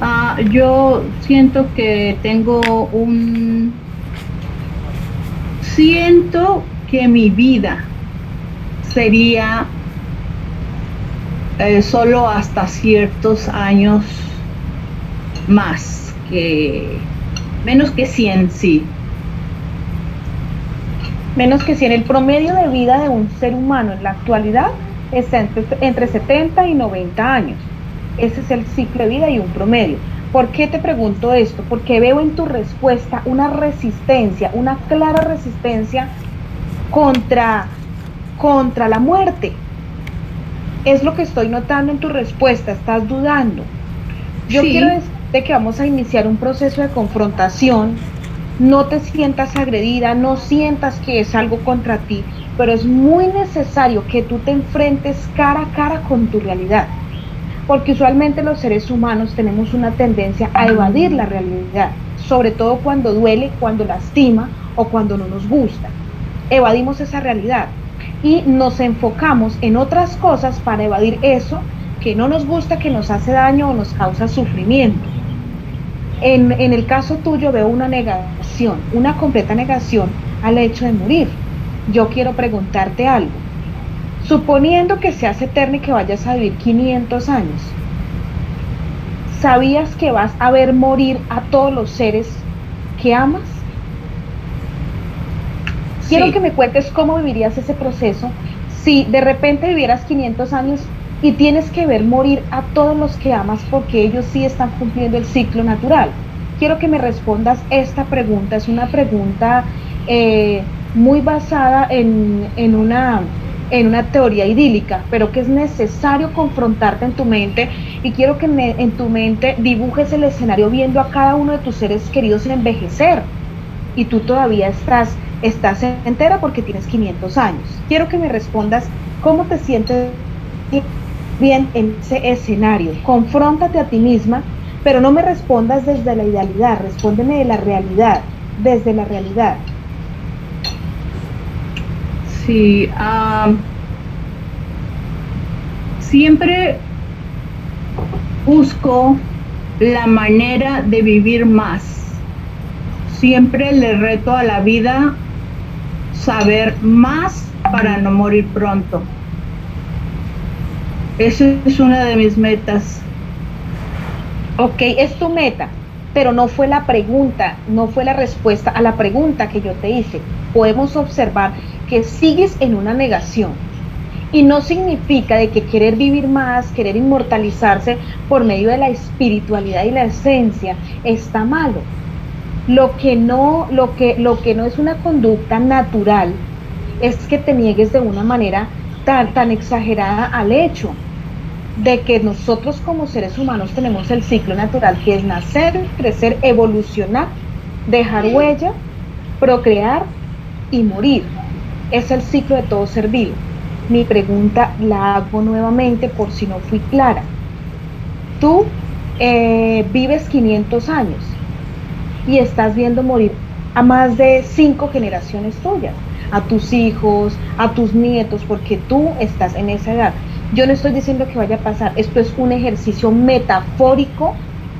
Ah, yo siento que tengo un... Siento que mi vida sería eh, solo hasta ciertos años más que menos que 100, sí. Menos que 100. El promedio de vida de un ser humano en la actualidad está entre, entre 70 y 90 años. Ese es el ciclo de vida y un promedio. ¿Por qué te pregunto esto? Porque veo en tu respuesta una resistencia, una clara resistencia contra, contra la muerte. Es lo que estoy notando en tu respuesta, estás dudando. Yo quiero decirte que vamos a iniciar un proceso de confrontación. No te sientas agredida, no sientas que es algo contra ti, pero es muy necesario que tú te enfrentes cara a cara con tu realidad porque usualmente los seres humanos tenemos una tendencia a evadir la realidad, sobre todo cuando duele, cuando lastima o cuando no nos gusta. Evadimos esa realidad y nos enfocamos en otras cosas para evadir eso que no nos gusta, que nos hace daño o nos causa sufrimiento. En, en el caso tuyo veo una negación, una completa negación al hecho de morir. Yo quiero preguntarte algo. Suponiendo que seas eterno y que vayas a vivir 500 años, ¿sabías que vas a ver morir a todos los seres que amas? Quiero que me cuentes cómo vivirías ese proceso si de repente vivieras 500 años y tienes que ver morir a todos los que amas porque ellos sí están cumpliendo el ciclo natural. Quiero que me respondas esta pregunta. Es una pregunta eh, muy basada en, en una en una teoría idílica, pero que es necesario confrontarte en tu mente y quiero que en tu mente dibujes el escenario viendo a cada uno de tus seres queridos envejecer y tú todavía estás, estás entera porque tienes 500 años. Quiero que me respondas cómo te sientes bien en ese escenario. Confróntate a ti misma, pero no me respondas desde la idealidad, respóndeme de la realidad, desde la realidad. Sí, siempre busco la manera de vivir más. Siempre le reto a la vida saber más para no morir pronto. Esa es una de mis metas. Ok, es tu meta, pero no fue la pregunta, no fue la respuesta a la pregunta que yo te hice. Podemos observar que sigues en una negación. Y no significa de que querer vivir más, querer inmortalizarse por medio de la espiritualidad y la esencia está malo. Lo que no, lo que, lo que no es una conducta natural es que te niegues de una manera tan, tan exagerada al hecho de que nosotros como seres humanos tenemos el ciclo natural que es nacer, crecer, evolucionar, dejar huella, procrear y morir. Es el ciclo de todo ser vivo. Mi pregunta la hago nuevamente por si no fui clara. Tú eh, vives 500 años y estás viendo morir a más de cinco generaciones tuyas, a tus hijos, a tus nietos, porque tú estás en esa edad. Yo no estoy diciendo que vaya a pasar, esto es un ejercicio metafórico,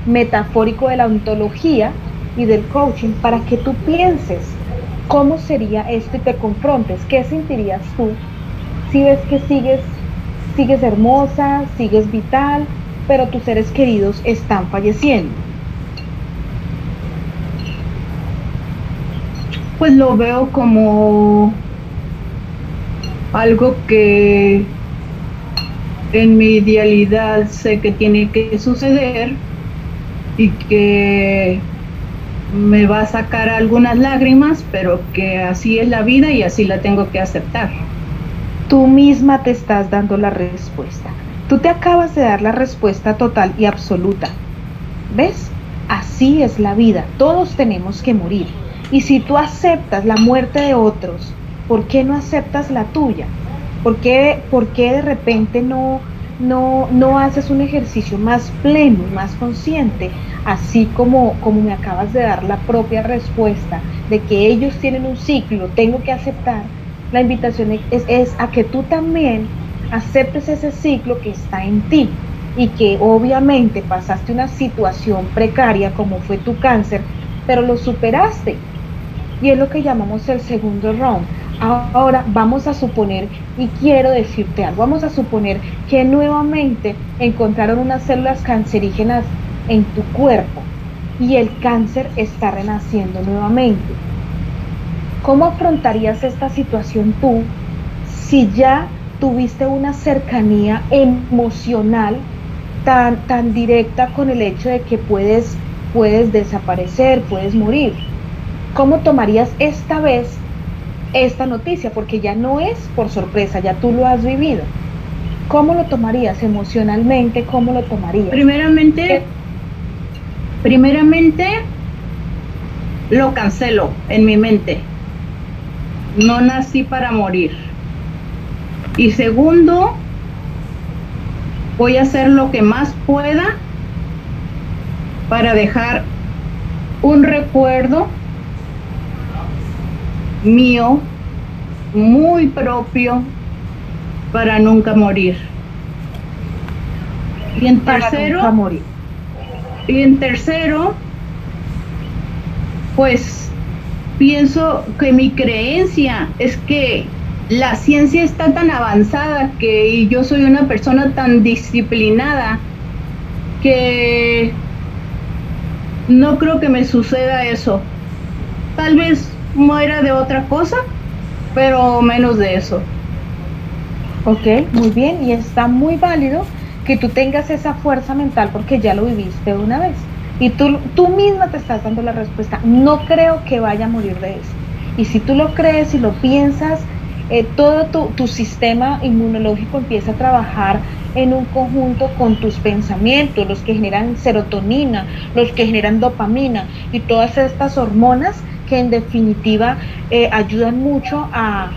metafórico de la ontología y del coaching para que tú pienses cómo sería esto y te confrontes, qué sentirías tú si ves que sigues, sigues hermosa, sigues vital, pero tus seres queridos están falleciendo. Pues lo veo como algo que en mi idealidad sé que tiene que suceder y que me va a sacar algunas lágrimas, pero que así es la vida y así la tengo que aceptar. Tú misma te estás dando la respuesta. Tú te acabas de dar la respuesta total y absoluta. ¿Ves? Así es la vida. Todos tenemos que morir. Y si tú aceptas la muerte de otros, ¿por qué no aceptas la tuya? ¿Por qué, de repente no, no, no haces un ejercicio más pleno, más consciente, así como, como me acabas de dar la propia respuesta de que ellos tienen un ciclo, tengo que aceptar? La invitación es, es a que tú también aceptes ese ciclo que está en ti y que obviamente pasaste una situación precaria como fue tu cáncer, pero lo superaste. Y es lo que llamamos el segundo round Ahora vamos a suponer, y quiero decirte algo, vamos a suponer que nuevamente encontraron unas células cancerígenas en tu cuerpo y el cáncer está renaciendo nuevamente. ¿Cómo afrontarías esta situación tú si ya tuviste una cercanía emocional tan, tan directa con el hecho de que puedes, puedes desaparecer, puedes morir? ¿Cómo tomarías esta vez esta noticia, porque ya no es por sorpresa, ya tú lo has vivido. ¿Cómo lo tomarías emocionalmente? ¿Cómo lo tomarías? Primeramente, primeramente lo cancelo en mi mente. No nací para morir. Y segundo, voy a hacer lo que más pueda para dejar un recuerdo mío, muy propio, para nunca morir. Y en tercero, morir. y en tercero, pues pienso que mi creencia es que la ciencia está tan avanzada que yo soy una persona tan disciplinada que no creo que me suceda eso. Tal vez muera de otra cosa, pero menos de eso. Ok, muy bien, y está muy válido que tú tengas esa fuerza mental porque ya lo viviste una vez. Y tú, tú misma te estás dando la respuesta. No creo que vaya a morir de eso. Y si tú lo crees y lo piensas, eh, todo tu, tu, sistema inmunológico empieza a trabajar en un conjunto con tus pensamientos, los que generan serotonina, los que generan dopamina y todas estas hormonas que en definitiva eh, ayudan mucho a,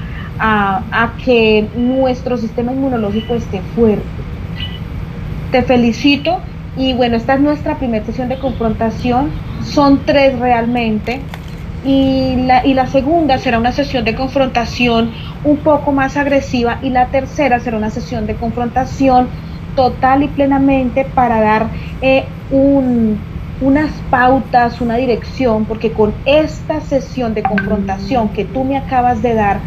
que nuestro sistema inmunológico esté fuerte. Te felicito y bueno, esta es nuestra primera sesión de confrontación, son tres realmente. Y la, y la segunda será una sesión de confrontación un poco más agresiva y la tercera será una sesión de confrontación total y plenamente para dar eh, un, unas pautas, una dirección, porque con esta sesión de confrontación que tú me acabas de dar,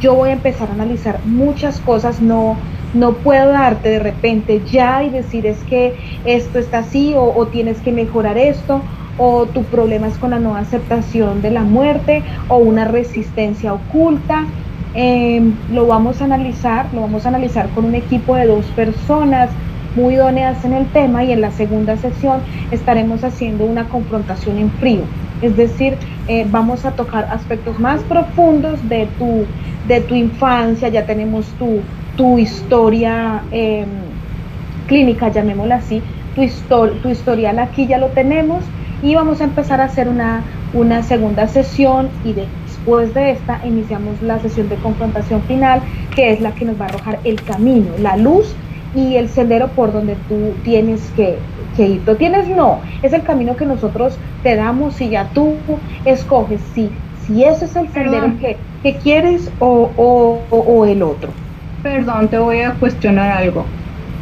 yo voy a empezar a analizar muchas cosas, no, No puedo darte de repente ya y decir es que esto está así o, tienes que mejorar esto o tu problema es con la no aceptación de la muerte o una resistencia oculta. Em, lo vamos a analizar, lo vamos a analizar con un equipo de dos personas muy idóneas en el tema y en la segunda sesión estaremos haciendo una confrontación en frío. Es decir, eh, vamos a tocar aspectos más profundos de tu, de tu infancia, ya tenemos tu, tu historia em, clínica, llamémosla así, tu, tu historial aquí ya lo tenemos y vamos a empezar a hacer una, una segunda sesión y después de esta iniciamos la sesión de confrontación final que es la que nos va a arrojar el camino, la luz y el sendero por donde tú tienes que, ir. Tú tienes no, es el camino que nosotros te damos y ya tú escoges si, si ese es el sendero que, quieres o, o, el otro. Perdón, te voy a cuestionar algo.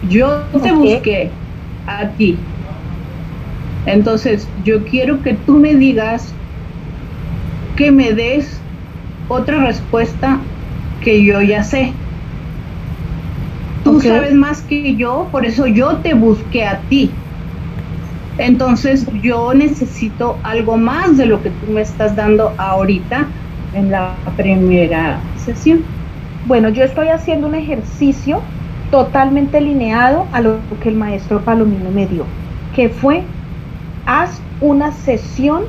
Yo te busqué a ti entonces, yo quiero que tú me digas, que me des otra respuesta que yo ya sé. Tú sabes más que yo, por eso yo te busqué a ti. Entonces, yo necesito algo más de lo que tú me estás dando ahorita en la primera sesión. Bueno, yo estoy haciendo un ejercicio totalmente alineado a lo que el maestro Palomino me dio, que fue haz una sesión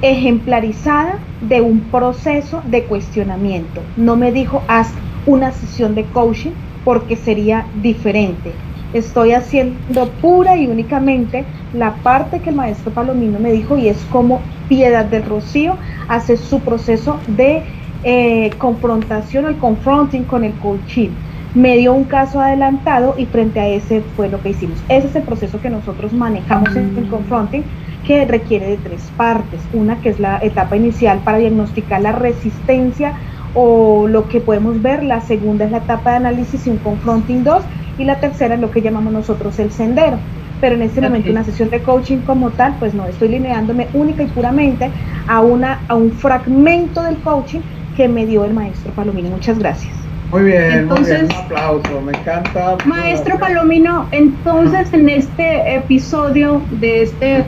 ejemplarizada de un proceso de cuestionamiento. No me dijo haz una sesión de coaching porque sería diferente. Estoy haciendo pura y únicamente la parte que el maestro Palomino me dijo y es como Piedad del Rocío hace su proceso de eh, confrontación, el confronting con el coaching me dio un caso adelantado y frente a ese fue lo que hicimos. Ese es el proceso que nosotros manejamos en el confronting que requiere de tres partes. Una que es la etapa inicial para diagnosticar la resistencia o lo que podemos ver. La segunda es la etapa de análisis y un confronting 2. Y la tercera es lo que llamamos nosotros el sendero. Pero en este momento una sesión de coaching como tal, pues no, estoy lineándome única y puramente a, una, a un fragmento del coaching que me dio el maestro Palomino. Muchas gracias. Muy bien, entonces, muy bien, un aplauso, me encanta. Maestro Palomino, entonces en este episodio de este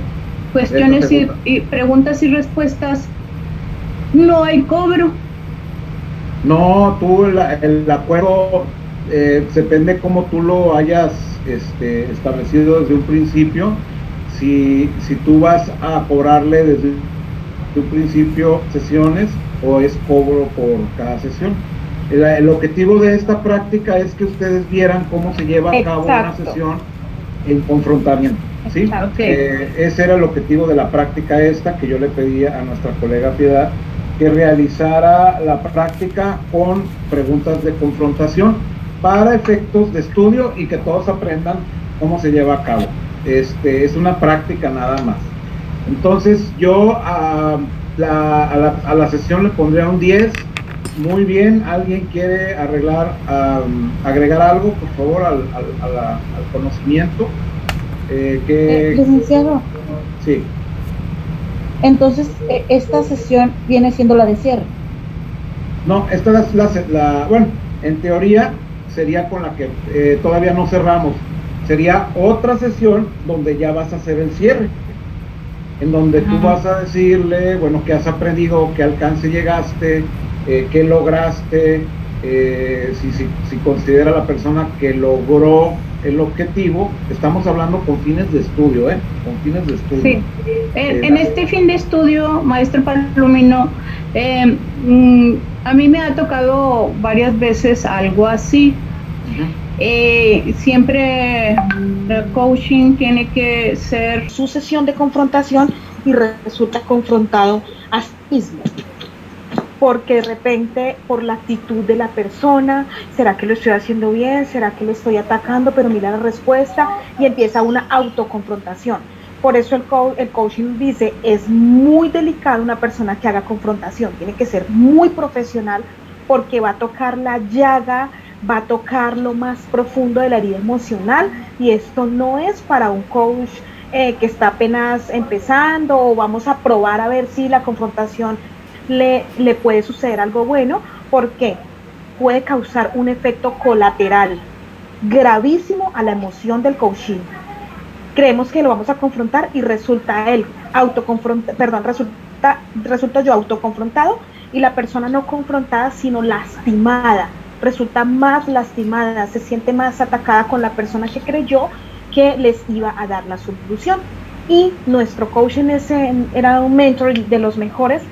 cuestiones y, preguntas y respuestas, no hay cobro. No, tú el, acuerdo eh, depende cómo tú lo hayas este, establecido desde un principio. Si, si tú vas a cobrarle desde un principio sesiones o es cobro por cada sesión. El, objetivo de esta práctica es que ustedes vieran cómo se lleva a cabo una sesión en confrontamiento. ¿sí? Eh, ese era el objetivo de la práctica esta que yo le pedí a nuestra colega Piedad que realizara la práctica con preguntas de confrontación para efectos de estudio y que todos aprendan cómo se lleva a cabo. Este, es una práctica nada más. Entonces yo a la, a la, a la sesión le pondría un 10 muy bien, ¿alguien quiere arreglar, agregar algo, por favor, al, conocimiento? Eh, que, eh, licenciado. Sí. Entonces, e, esta sesión viene siendo la de cierre. No, esta es la, bueno, en teoría sería con la que eh, todavía no cerramos. Sería otra sesión donde ya vas a hacer el cierre. En donde tú vas a decirle, bueno, qué has aprendido, qué alcance llegaste, eh, qué lograste, eh, si, si, si, considera la persona que logró el objetivo, estamos hablando con fines de estudio, ¿eh? Con fines de estudio. Sí. En, eh, este fin de estudio, maestro Palomino, mm, a mí me ha tocado varias veces algo así. siempre el coaching tiene que ser su sesión de confrontación y resulta confrontado a sí mismo porque de repente por la actitud de la persona, ¿será que lo estoy haciendo bien? ¿Será que le estoy atacando? Pero mira la respuesta y empieza una autoconfrontación. Por eso el, el coaching dice, es muy delicado una persona que haga confrontación, tiene que ser muy profesional porque va a tocar la llaga, va a tocar lo más profundo de la herida emocional y esto no es para un coach eh, que está apenas empezando o vamos a probar a ver si la confrontación le, le puede suceder algo bueno porque puede causar un efecto colateral. gravísimo a la emoción del coaching. Creemos que lo vamos a confrontar y resulta él autoconfronta, perdón, resulta, resulta yo autoconfrontado y la persona no confrontada sino lastimada, resulta más lastimada, se siente más atacada con la persona que creyó que les iba a dar la solución. Y nuestro coach en ese era un mentor de los mejores,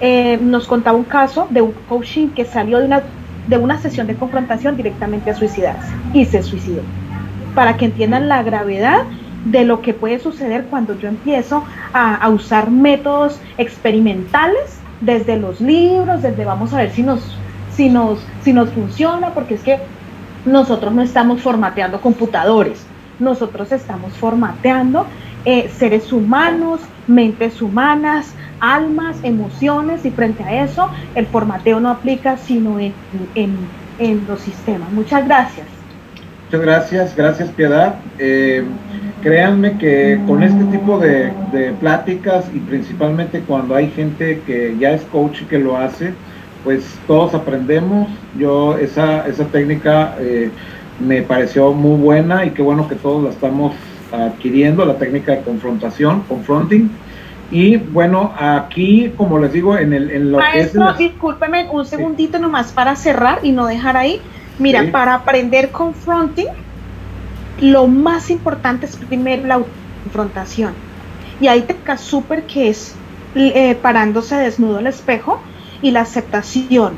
eh, nos contaba un caso de un coaching que salió de una, de una sesión de confrontación directamente a suicidarse y se suicidó. Para que entiendan la gravedad de lo que puede suceder cuando yo empiezo a, usar métodos experimentales desde los libros, desde vamos a ver si nos, si nos, si nos funciona, porque es que nosotros no estamos formateando computadores, nosotros estamos formateando eh, seres humanos, mentes humanas, almas, emociones, y frente a eso el formateo no aplica sino en, en, los sistemas. Muchas gracias. Muchas gracias, gracias Piedad. Eh, créanme que con este tipo de, de, pláticas y principalmente cuando hay gente que ya es coach y que lo hace, pues todos aprendemos. Yo esa, esa técnica eh, me pareció muy buena y qué bueno que todos la estamos adquiriendo, la técnica de confrontación, confronting. Y bueno, aquí, como les digo, en, el, en lo Maestro, que es... discúlpeme un segundito nomás para cerrar y no dejar ahí. Mira, para aprender confronting, lo más importante es primero la confrontación. Y ahí te cae súper que es eh, parándose desnudo el espejo y la aceptación.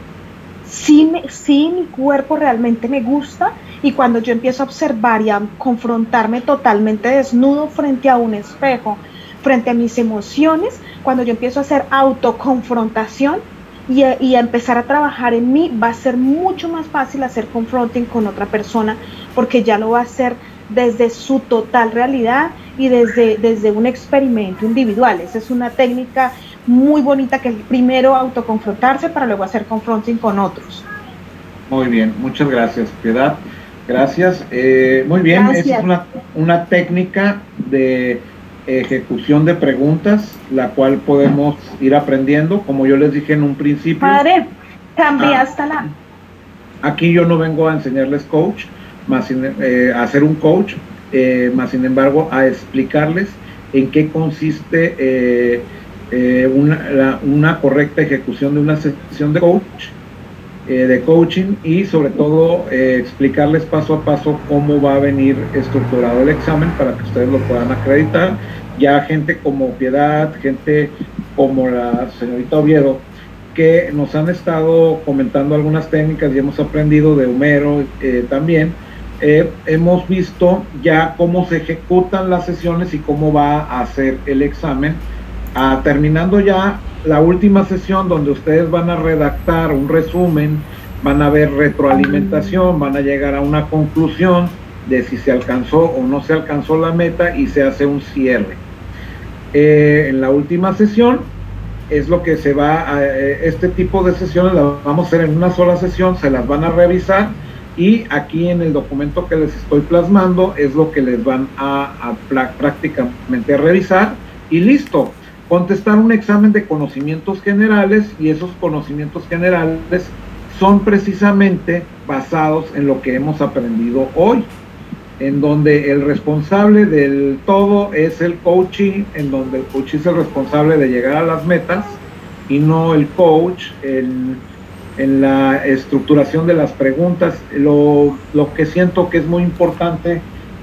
Si, me, si mi cuerpo realmente me gusta y cuando yo empiezo a observar y a confrontarme totalmente desnudo frente a un espejo, frente a mis emociones, cuando yo empiezo a hacer autoconfrontación y a, y a empezar a trabajar en mí, va a ser mucho más fácil hacer confronting con otra persona porque ya lo va a hacer desde su total realidad y desde, desde un experimento individual. Esa es una técnica muy bonita que es primero autoconfrontarse para luego hacer confronting con otros. Muy bien, muchas gracias, Piedad. Gracias. Eh, muy bien, es una, una, técnica de ejecución de preguntas, la cual podemos ir aprendiendo, como yo les dije en un principio. Padre, cambiaste ah, la... Aquí yo no vengo a enseñarles coach, más eh, a hacer un coach, eh, más sin embargo a explicarles en qué consiste una, una correcta ejecución de una sesión de coach eh, de coaching y sobre todo eh, explicarles paso a paso cómo va a venir estructurado el examen para que ustedes lo puedan acreditar. Ya gente como Piedad, gente como la señorita Oviedo, que nos han estado comentando algunas técnicas y hemos aprendido de Homero eh, también. hemos visto ya cómo se ejecutan las sesiones y cómo va a hacer el examen. Ah, terminando ya la última sesión donde ustedes van a redactar un resumen, van a ver retroalimentación, van a llegar a una conclusión de si se alcanzó o no se alcanzó la meta y se hace un cierre. Eh, en la última sesión es lo que se va a, eh, este tipo de sesiones las vamos a hacer en una sola sesión, se las van a revisar y aquí en el documento que les estoy plasmando es lo que les van a, a prácticamente revisar y listo contestar un examen de conocimientos generales y esos conocimientos generales son precisamente basados en lo que hemos aprendido hoy, en donde el responsable del todo es el coaching, en donde el coach es el responsable de llegar a las metas y no el coach en, la estructuración de las preguntas. Lo, lo que siento que es muy importante